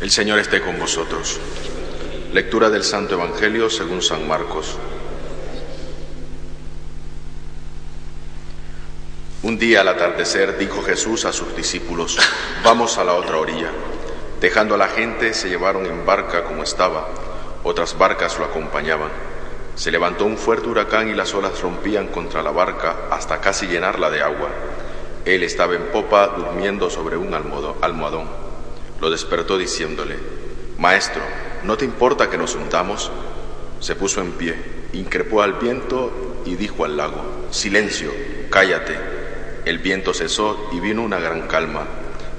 El Señor esté con vosotros. Lectura del Santo Evangelio según San Marcos. Un día al atardecer dijo Jesús a sus discípulos, vamos a la otra orilla. Dejando a la gente, se llevaron en barca como estaba. Otras barcas lo acompañaban. Se levantó un fuerte huracán y las olas rompían contra la barca hasta casi llenarla de agua. Él estaba en popa durmiendo sobre un almohadón. Lo despertó diciéndole, Maestro, ¿no te importa que nos hundamos? Se puso en pie, increpó al viento y dijo al lago, Silencio, cállate. El viento cesó y vino una gran calma.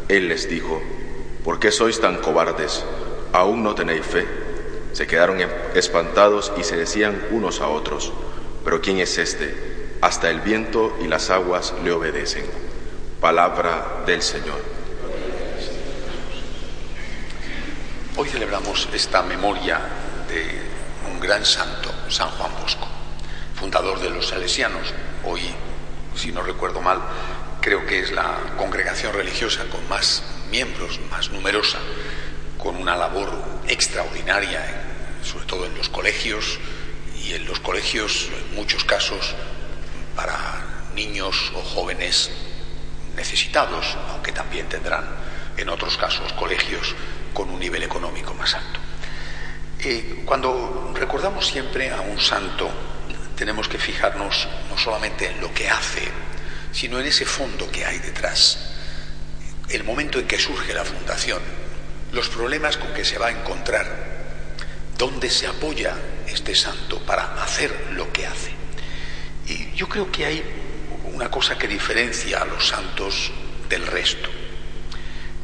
Él les dijo, ¿por qué sois tan cobardes? ¿Aún no tenéis fe? Se quedaron espantados y se decían unos a otros, pero ¿quién es este? Hasta el viento y las aguas le obedecen. Palabra del Señor. Hoy celebramos esta memoria de un gran santo, San Juan Bosco, fundador de los salesianos. Hoy, si no recuerdo mal, creo que es la congregación religiosa con más miembros, más numerosa, con una labor extraordinaria, sobre todo en los colegios y en los colegios, en muchos casos, para niños o jóvenes necesitados, aunque también tendrán en otros casos colegios con un nivel económico más alto. Eh, cuando recordamos siempre a un santo, tenemos que fijarnos no solamente en lo que hace, sino en ese fondo que hay detrás. El momento en que surge la fundación, los problemas con que se va a encontrar, dónde se apoya este santo para hacer lo que hace. Y yo creo que hay una cosa que diferencia a los santos del resto.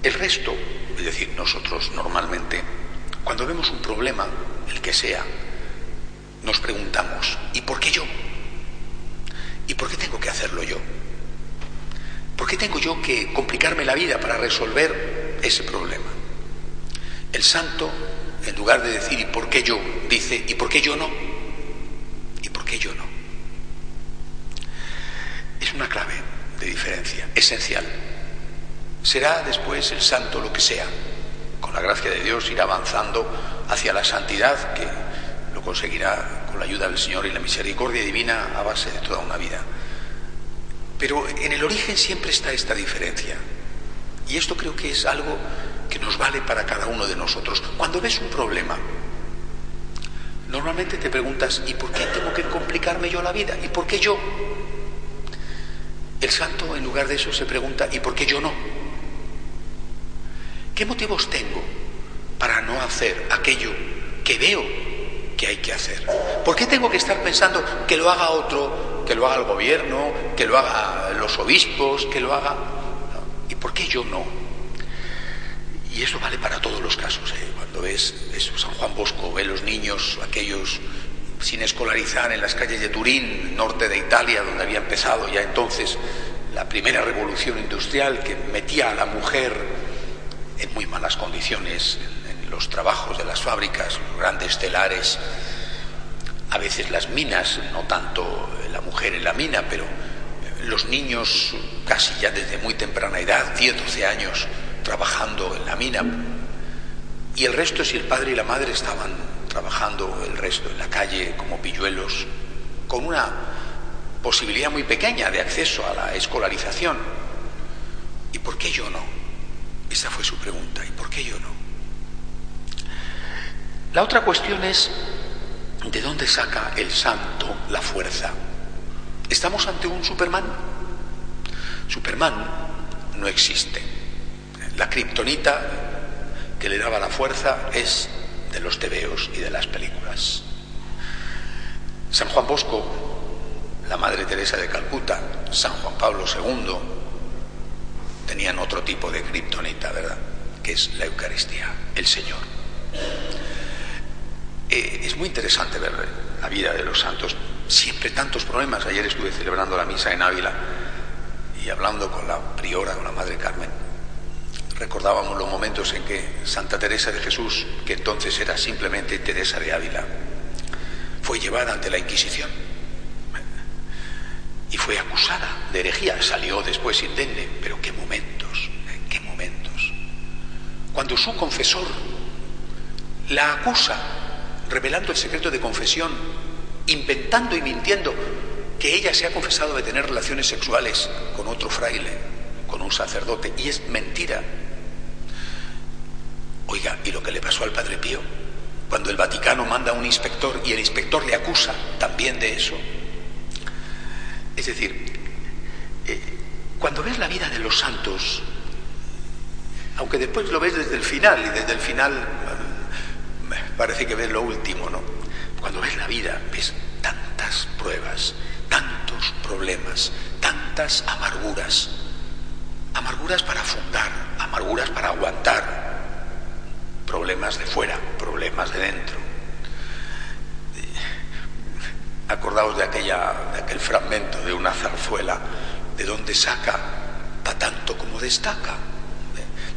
El resto, es decir, nosotros normalmente, cuando vemos un problema, el que sea, nos preguntamos, ¿y por qué yo? ¿Y por qué tengo que hacerlo yo? ¿Por qué tengo yo que complicarme la vida para resolver ese problema? El santo, en lugar de decir ¿y por qué yo? dice ¿y por qué yo no? ¿Y por qué yo no? Es una clave de diferencia, esencial. Será después el santo lo que sea. Con la gracia de Dios irá avanzando hacia la santidad que lo conseguirá con la ayuda del Señor y la misericordia divina a base de toda una vida. Pero en el origen siempre está esta diferencia. Y esto creo que es algo que nos vale para cada uno de nosotros. Cuando ves un problema, normalmente te preguntas, ¿y por qué tengo que complicarme yo la vida? ¿Y por qué yo? El santo, en lugar de eso, se pregunta, ¿y por qué yo no? ¿Qué motivos tengo para no hacer aquello que veo que hay que hacer? ¿Por qué tengo que estar pensando que lo haga otro, que lo haga el gobierno, que lo haga los obispos, que lo haga... ¿Y por qué yo no? Y eso vale para todos los casos. ¿eh? Cuando ves eso, San Juan Bosco, ve los niños, aquellos sin escolarizar en las calles de Turín, norte de Italia, donde había empezado ya entonces la primera revolución industrial que metía a la mujer en muy malas condiciones en, los trabajos de las fábricas, los grandes telares, a veces las minas, no tanto la mujer en la mina, pero los niños casi ya desde muy temprana edad, 10, 12 años, trabajando en la mina. Y el resto, si el padre y la madre estaban trabajando el resto en la calle como pilluelos, con una posibilidad muy pequeña de acceso a la escolarización. ¿Y por qué yo no? Esa fue su pregunta. ¿Y por qué yo no? La otra cuestión es, ¿de dónde saca el santo la fuerza? ¿Estamos ante un Superman? Superman no existe. La kriptonita que le daba la fuerza es de los tebeos y de las películas. San Juan Bosco, la Madre Teresa de Calcuta, San Juan Pablo II, tenían otro tipo de kriptonita, ¿verdad? Que es la Eucaristía, el Señor. Eh, es muy interesante ver la vida de los santos. Siempre tantos problemas. Ayer estuve celebrando la misa en Ávila y hablando con la priora, con la Madre Carmen, recordábamos los momentos en que Santa Teresa de Jesús, que entonces era simplemente Teresa de Ávila, fue llevada ante la Inquisición y fue acusada de herejía. Salió después indemne, pero qué momentos, qué momentos. cuando su confesor la acusa, revelando el secreto de confesión, inventando y mintiendo que ella se ha confesado de tener relaciones sexuales con otro fraile, con un sacerdote, y es mentira. Oiga, ¿y lo que le pasó al Padre Pío? Cuando el Vaticano manda a un inspector y el inspector le acusa también de eso. Es decir, eh, cuando ves la vida de los santos, aunque después lo ves desde el final, y desde el final eh, parece que ves lo último, ¿no? Cuando ves la vida, ves tantas pruebas, tantos problemas, tantas amarguras. Amarguras para fundar, amarguras para aguantar. Problemas de fuera, problemas de dentro. Acordaos de, aquella, de aquel fragmento de una zarzuela, de dónde saca pa tanto como destaca.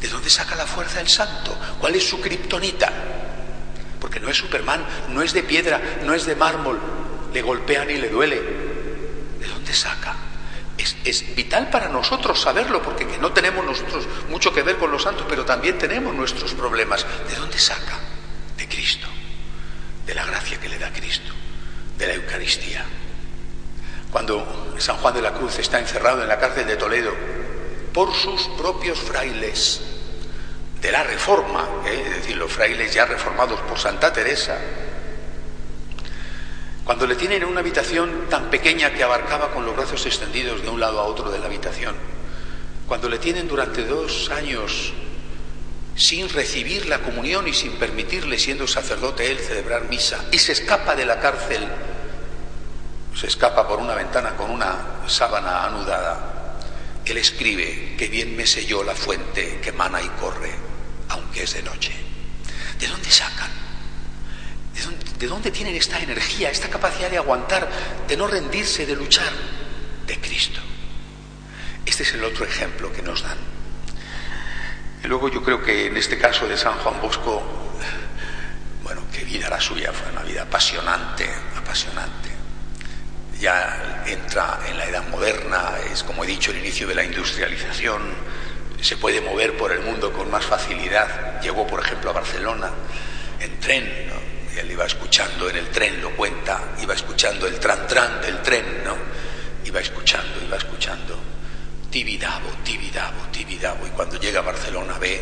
¿De dónde saca la fuerza el santo? ¿Cuál es su kriptonita? Porque no es Superman, no es de piedra, no es de mármol, le golpean y le duele. ¿De dónde saca? Es, es, vital para nosotros saberlo, porque no tenemos nosotros mucho que ver con los santos, pero también tenemos nuestros problemas. ¿De dónde saca? De Cristo, de la gracia que le da Cristo, de la Eucaristía. Cuando San Juan de la Cruz está encerrado en la cárcel de Toledo por sus propios frailes de la Reforma, ¿eh? es decir, los frailes ya reformados por Santa Teresa, cuando le tienen en una habitación tan pequeña que abarcaba con los brazos extendidos de un lado a otro de la habitación, cuando le tienen durante dos años sin recibir la comunión y sin permitirle, siendo sacerdote él, celebrar misa, y se escapa de la cárcel, se escapa por una ventana con una sábana anudada, él escribe que bien me selló la fuente que mana y corre, aunque es de noche. ¿De dónde sacan? ¿De dónde tienen esta energía, esta capacidad de aguantar, de no rendirse, de luchar? De Cristo. Este es el otro ejemplo que nos dan. Y luego yo creo que en este caso de San Juan Bosco, bueno, qué vida la suya, fue una vida apasionante, apasionante. Ya entra en la edad moderna, es como he dicho, el inicio de la industrialización, se puede mover por el mundo con más facilidad. Llegó, por ejemplo, a Barcelona en tren, ¿no? él iba escuchando en el tren, lo cuenta, iba escuchando el tran-tran del tren, ¿no? Iba escuchando, iba escuchando. Tibidabo, Tibidabo, Tibidabo. Y cuando llega a Barcelona ve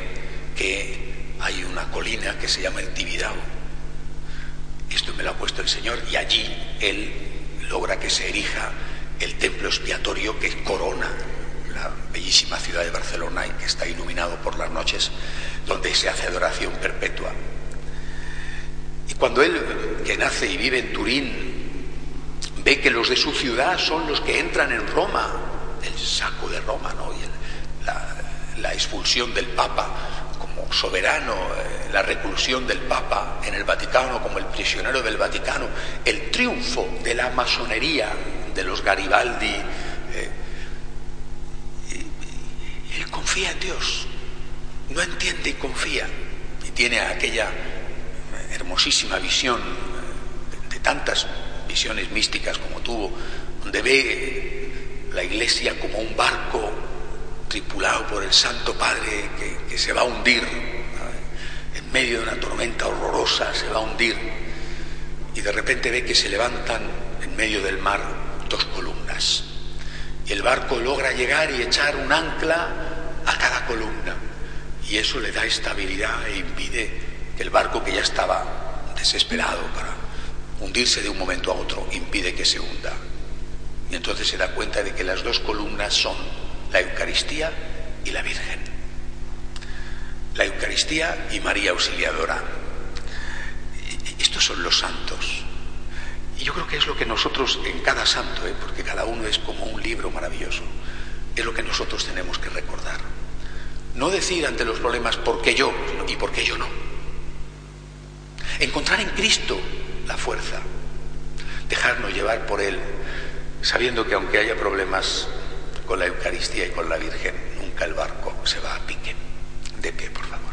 que hay una colina que se llama el Tibidabo. Esto me lo ha puesto el Señor y allí él logra que se erija el templo expiatorio que corona la bellísima ciudad de Barcelona y que está iluminado por las noches, donde se hace adoración perpetua. Y cuando él, que nace y vive en Turín, ve que los de su ciudad son los que entran en Roma, el saco de Roma, ¿no? Y la, la, expulsión del Papa como soberano, eh, la reclusión del Papa en el Vaticano como el prisionero del Vaticano, el triunfo de la masonería de los Garibaldi. Eh, él confía en Dios, no entiende y confía, y tiene aquella hermosísima visión, de tantas visiones místicas como tuvo, donde ve la iglesia como un barco tripulado por el Santo Padre que, se va a hundir, en medio de una tormenta horrorosa, se va a hundir, y de repente ve que se levantan en medio del mar dos columnas. Y el barco logra llegar y echar un ancla a cada columna. Y eso le da estabilidad e impide que el barco que ya estaba desesperado para hundirse de un momento a otro impide que se hunda. Y entonces se da cuenta de que las dos columnas son la Eucaristía y la Virgen. La Eucaristía y María Auxiliadora. Estos son los santos. Y yo creo que es lo que nosotros, en cada santo, ¿eh? porque cada uno es como un libro maravilloso, es lo que nosotros tenemos que recordar. No decir ante los problemas por qué yo y por qué yo no. Encontrar en Cristo la fuerza. Dejarnos llevar por Él, sabiendo que aunque haya problemas con la Eucaristía y con la Virgen, nunca el barco se va a pique. De pie, por favor.